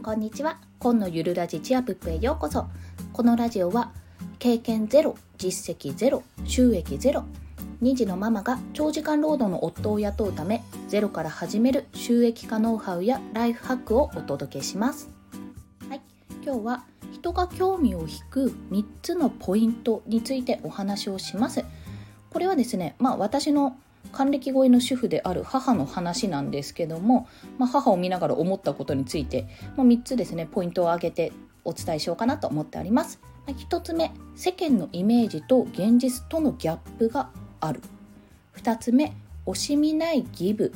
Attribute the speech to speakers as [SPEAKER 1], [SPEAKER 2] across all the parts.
[SPEAKER 1] んこんにちは。今のゆるラジチアプップへようこそ。このラジオは経験ゼロ実績ゼロ収益ゼロ2児のママが長時間労働の夫を雇うためゼロから始める収益化ノウハウやライフハックをお届けします。はい。今日は人が興味を引く3つのポイントについてお話をします。これはですねまあ私の還暦超えの主婦である母の話なんですけども、まあ、母を見ながら思ったことについて、まあ、3つですねポイントを挙げてお伝えしようかなと思っております。1つ目世間のイメージと現実とのギャップがある。2つ目惜しみないギブ。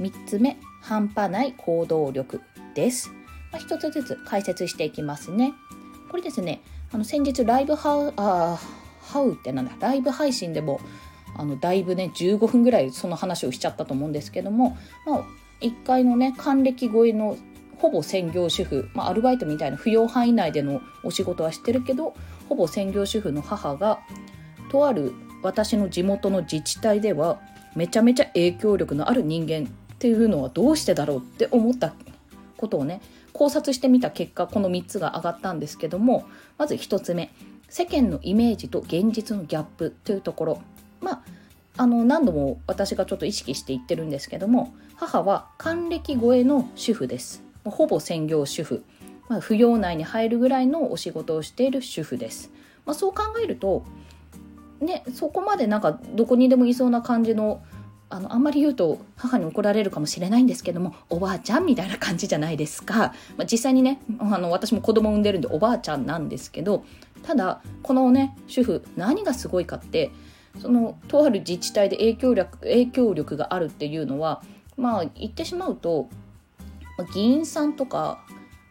[SPEAKER 1] 3つ目半端ない行動力です、まあ、1つずつ解説していきますね。これですねあの先日ライブハウあハウってなんだライブ配信でもあのだいぶね15分ぐらいその話をしちゃったと思うんですけども、まあ、1階のね還暦超えのほぼ専業主婦、まあ、アルバイトみたいな扶養範囲内でのお仕事はしてるけどほぼ専業主婦の母がとある私の地元の自治体ではめちゃめちゃ影響力のある人間っていうのはどうしてだろうって思ったことをね考察してみた結果この3つが上がったんですけどもまず1つ目世間のイメージと現実のギャップというところ。まああの何度も私がちょっと意識して言ってるんですけども母は還暦超えの主婦です。ほぼ専業主婦、まあ、扶養内に入るぐらいのお仕事をしている主婦です、まあ、そう考えるとねそこまでなんかどこにでもいそうな感じのあのあんまり言うと母に怒られるかもしれないんですけどもおばあちゃんみたいな感じじゃないですか、まあ、実際にねあの私も子供産んでるんでおばあちゃんなんですけどただこのね主婦何がすごいかってそのとある自治体で影響力影響力があるっていうのはまあ言ってしまうと、まあ、議員さんとか、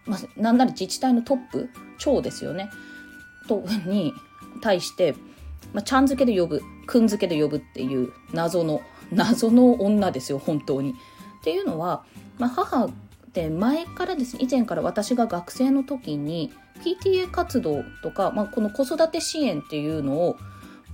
[SPEAKER 1] まあ、なんなら自治体のトップ長ですよねとに対して、まあ、ちゃん付けで呼ぶくん付けで呼ぶっていう謎の謎の女ですよ本当に。っていうのは、まあ、母って前からですね以前から私が学生の時に PTA 活動とか、まあ、この子育て支援っていうのを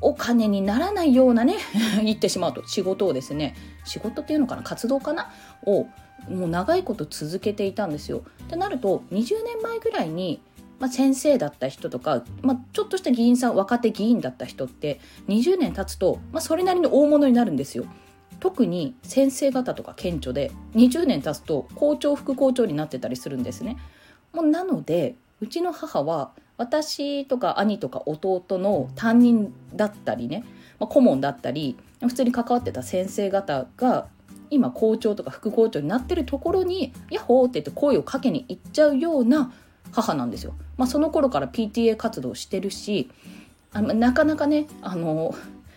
[SPEAKER 1] お金にならないようなね 言ってしまうと仕事をですね仕事っていうのかな活動かな？をもう長いこと続けていたんですよ。ってなると20年前ぐらいに、まあ、先生だった人とか、まあ、ちょっとした議員さん若手議員だった人って20年経つと、まあ、それなりの大物になるんですよ。特に先生方とか顕著で20年経つと校長副校長になってたりするんですね。もうなのでうちの母は私とか兄とか弟の担任だったりね、まあ、顧問だったり普通に関わってた先生方が今校長とか副校長になってるところに「ヤッホー!」って言って声をかけに行っちゃうような母なんですよ。まあ、その頃から PTA 活動してるしあなかなかねあの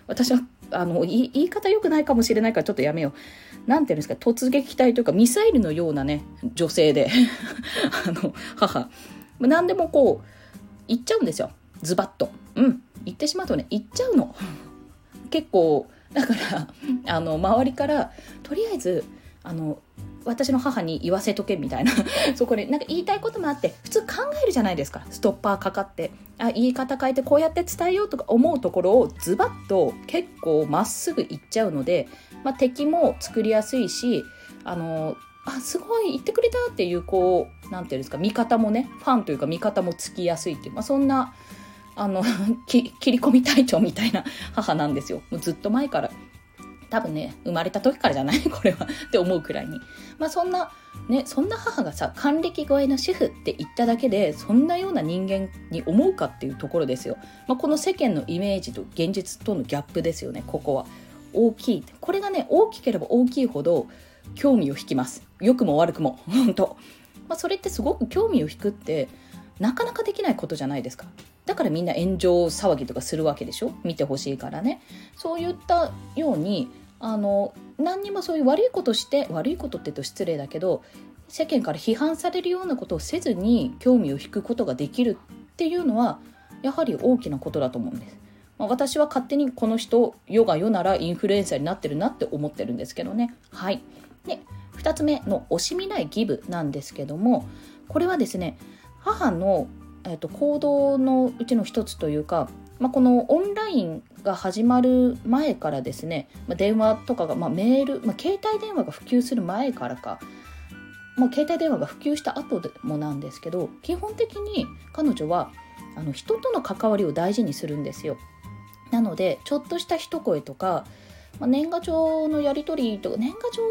[SPEAKER 1] 私はあの言い方良くないかもしれないからちょっとやめよう。なんていうんですか突撃隊というかミサイルのようなね女性で あの母何でもこう言っちゃうんですよ。ズバッと。うん。言ってしまうとね言っちゃうの。結構だからあの周りからとりあえずあの私の母に言わせとけみたいな。そこでなんか言いたいこともあって普通考えるじゃないですか。ストッパーかかって。あ言い方変えてこうやって伝えようとか思うところをズバッと結構まっすぐ言っちゃうので、まあ、敵も作りやすいしあのあすごい言ってくれたっていうこう何て言うんですか味方もねファンというか味方もつきやすいっていう、まあ、そんなあの 切り込み隊長みたいな母なんですよ。もうずっと前から。多分ね生まれた時からじゃない？これはって思うくらいに。まあそんなねそんな母がさ還暦超えの主婦って言っただけでそんなような人間に思うかっていうところですよ、まあ、この世間のイメージと現実とのギャップですよねここは。大きい。これがね大きければ大きいほど興味を引きます良くも悪くも 本当まあ、それってすごく興味を引くってなかなかできないことじゃないですかだからみんな炎上騒ぎとかするわけでしょ？見てほしいからねそういったようにあの何にもそういう悪いことして悪いことって言うと失礼だけど世間から批判されるようなことをせずに興味を引くことができるっていうのはやはり大きなことだと思うんです。まあ、私は勝手にこの人世が世ならインフルエンサーになってるなって思ってるんですけどね。はい。で2つ目の惜しみないギブなんですけどもこれはですね母の、えーと、行動のうちの一つというか、まあ、このオンラインが始まる前からですね、まあ、電話とかが、まあ、メール、まあ、携帯電話が普及する前からかもう携帯電話が普及した後でもなんですけど基本的に彼女はあの人との関わりを大事にするんですよ。なのでちょっとした一声とか、まあ、年賀状のやり取りとか年賀状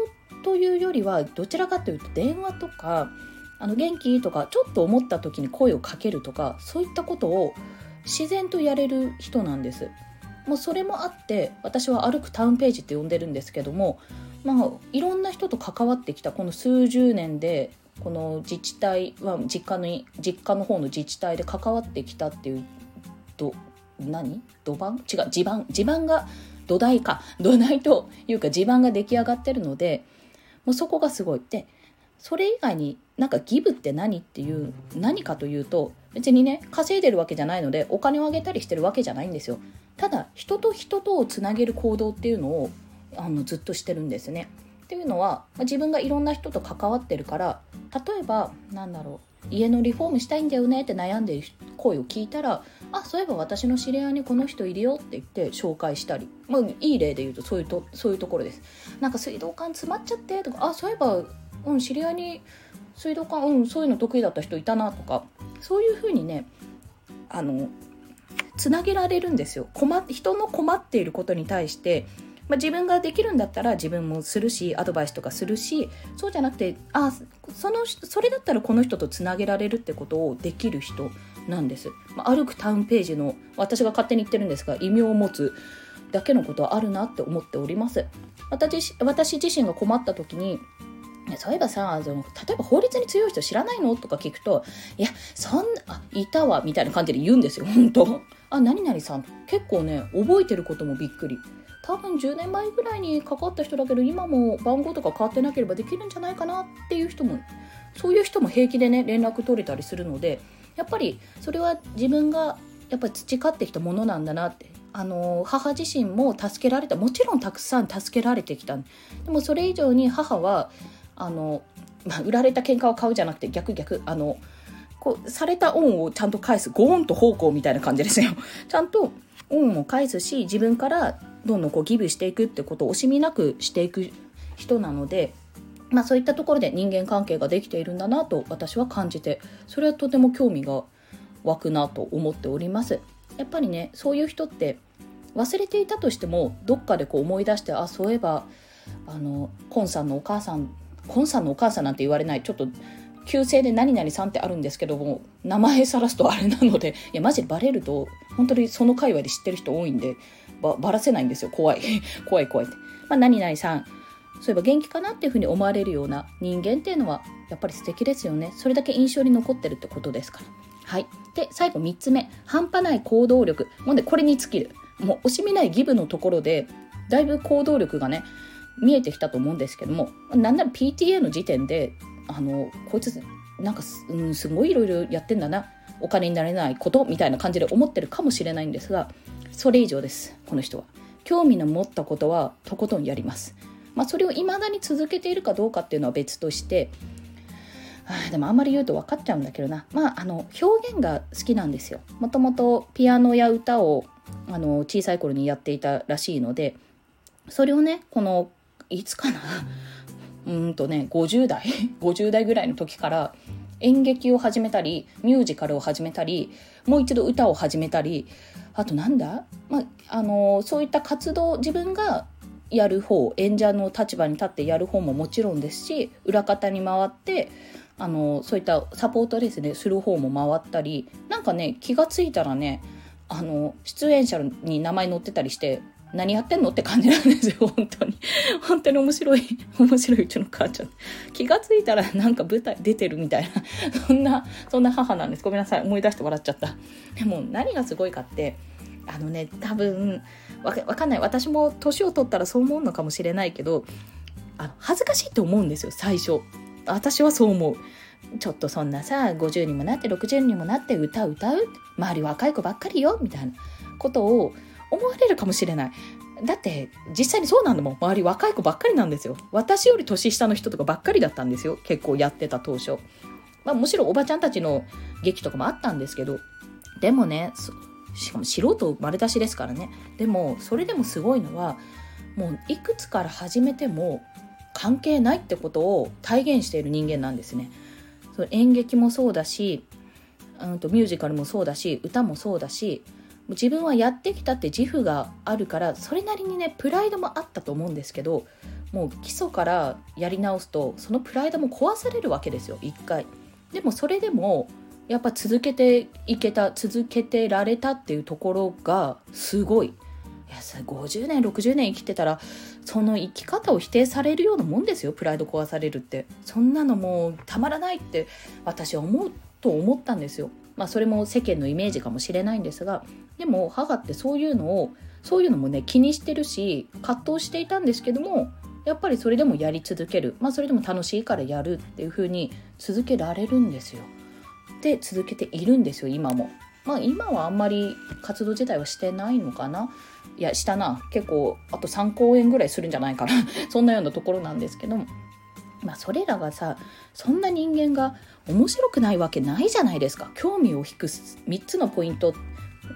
[SPEAKER 1] というよりはどちらかというと電話とかあの元気とかちょっと思った時に声をかけるとかそういったことを自然とやれる人なんです。もうそれもあって私は歩くタウンページって呼んでるんですけどもまあ、いろんな人と関わってきたこの数十年でこの自治体は実家の実家の方の自治体で関わってきたっていうど何？土盤？違う地盤？地盤が土台か。土台というか地盤が出来上がってるのでもうそこがすごいってそれ以外になんかギブって何っていう何かというと別にね稼いでるわけじゃないのでお金をあげたりしてるわけじゃないんですよただ人と人とをつなげる行動っていうのをあのずっとしてるんですね。っていうのは、まあ、自分がいろんな人と関わってるから例えばなんだろう家のリフォームしたいんだよねって悩んでる声を聞いたら「あそういえば私の知り合いにこの人いるよ」って言って紹介したり、まあ、いい例で言うとそういうとそういうところです。なんか水道管詰まっちゃってとか「あそういえば、うん、知り合いに水道管、うん、そういうの得意だった人いたな」とか。そういうふうにねあのつなげられるんですよ。困人の困っていることに対してまあ、自分ができるんだったら自分もするしアドバイスとかするしそうじゃなくてあそのそれだったらこの人とつなげられるってことをできる人なんです、まあ、歩くタウンページの私が勝手に言ってるんですが異名を持つだけのことはあるなって思っております。私私自身が困った時にそういえばさ例えば法律に強い人知らないのとか聞くといやそんなあいたわみたいな感じで言うんですよ本当。あ何々さん。結構ね覚えてることもびっくり。多分10年前ぐらいに関わった人だけど今も番号とか変わってなければできるんじゃないかなっていう人もそういう人も平気でね連絡取れたりするのでやっぱりそれは自分がやっぱ培ってきたものなんだなって。あの母自身も助けられた。もちろんたくさん助けられてきた。でもそれ以上に母はあの、まあ、売られた喧嘩を買うじゃなくて逆逆。あのこうされた恩をちゃんと返す。ゴーンと方向みたいな感じですよ。ちゃんと恩を返すし自分からどんどんこうギブしていくってことを惜しみなくしていく人なので、まあ、そういったところで人間関係ができているんだなと私は感じてそれはとても興味が湧くなと思っております。やっぱりねそういう人って忘れていたとしてもどっかでこう思い出してあそういえばあのコンさんのお母さんコンさんのお母さんなんて言われないちょっと旧姓で何々さんってあるんですけども名前さらすとあれなので いやマジバレると本当にその界隈で知ってる人多いんでばばらせないんですよ。怖い。怖い怖いって、まあ、何々さん。そういえば元気かなっていうふうに思われるような人間っていうのはやっぱり素敵ですよね。それだけ印象に残ってるってことですから。はい。で最後3つ目。半端ない行動力。もうねこれに尽きる。もう惜しみないギブのところでだいぶ行動力がね見えてきたと思うんですけどもなんなら PTA の時点であのこいつなんかす,、うん、すごいいろいろやってんだな。お金になれないことみたいな感じで思ってるかもしれないんですがそれ以上です。この人は興味の持ったことはとことんやります。まあそれを未だに続けているかどうかっていうのは別としてあでもあんまり言うと分かっちゃうんだけどな。まああの表現が好きなんですよ。もともとピアノや歌をあの小さい頃にやっていたらしいのでそれをねこのいつかなうんとね50代 50代ぐらいの時から演劇を始めたりミュージカルを始めたりもう一度歌を始めたりあとなんだ、まあ、あのそういった活動自分がやる方演者の立場に立ってやる方ももちろんですし裏方に回ってあのそういったサポートですねする方も回ったりなんかね気が付いたらねあの出演者に名前載ってたりして何やってんの？って感じなんですよ本当に。本当に面白い 面白いうちの母ちゃん気が付いたらなんか舞台出てるみたいな。そんなそんな母なんです。ごめんなさい。思い出して笑っちゃった。でも何がすごいかってあのね多分わかんない。私も年を取ったらそう思うのかもしれないけどあの恥ずかしいって思うんですよ最初。私はそう思う。ちょっとそんなさ50にもなって60にもなって歌歌う。周り若い子ばっかりよみたいなことを思われるかもしれない。だって実際にそうなんだもん。周り若い子ばっかりなんですよ。私より年下の人とかばっかりだったんですよ。結構やってた当初。まあもちろんおばちゃんたちの劇とかもあったんですけど。でもねしかも素人丸出しですからね。でもそれでもすごいのはもういくつから始めても関係ないってことを体現している人間なんですね。そ演劇もそうだし、うんと、ミュージカルもそうだし歌もそうだし自分はやってきたって自負があるからそれなりにねプライドもあったと思うんですけどもう基礎からやり直すとそのプライドも壊されるわけですよ一回。でもそれでもやっぱ続けていけた続けてられたっていうところがすごい。いや50年60年生きてたらその生き方を否定されるようなもんですよプライド壊されるってそんなのもうたまらないって私は思うと思ったんですよまあそれも世間のイメージかもしれないんですがでも母ってそういうのをそういうのもね気にしてるし葛藤していたんですけどもやっぱりそれでもやり続ける。まあそれでも楽しいからやるっていう風に続けられるんですよ。で続けているんですよ今も。まあ今はあんまり活動自体はしてないのかな。いやしたな。結構あと3公演ぐらいするんじゃないかな。そんなようなところなんですけども。まあそれらがさそんな人間が面白くないわけないじゃないですか。興味を引く3つのポイント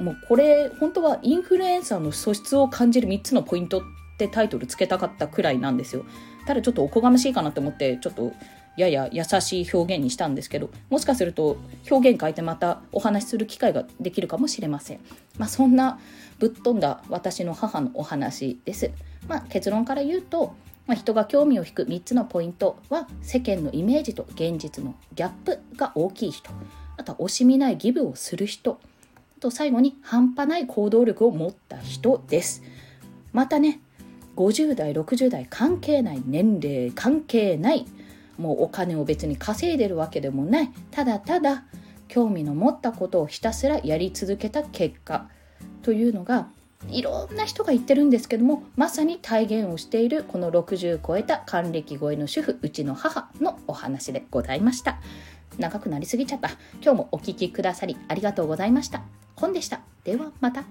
[SPEAKER 1] もうこれ本当はインフルエンサーの素質を感じる3つのポイントってタイトルつけたかったくらいなんですよ。ただちょっとおこがましいかなと思ってちょっとやや優しい表現にしたんですけどもしかすると表現変えてまたお話しする機会ができるかもしれません、まあ、そんなぶっ飛んだ私の母のお話です、まあ、結論から言うと、まあ、人が興味を引く3つのポイントは世間のイメージと現実のギャップが大きい人。あとは惜しみないギブをする人。と最後に半端ない行動力を持った人です。またね50代60代関係ない年齢関係ないもうお金を別に稼いでるわけでもない。ただただ興味の持ったことをひたすらやり続けた結果。というのがいろんな人が言ってるんですけどもまさに体現をしているこの60超えた還暦超えの主婦うちの母のお話でございました。長くなりすぎちゃった。今日もお聴きくださりありがとうございました。本でした。ではまた。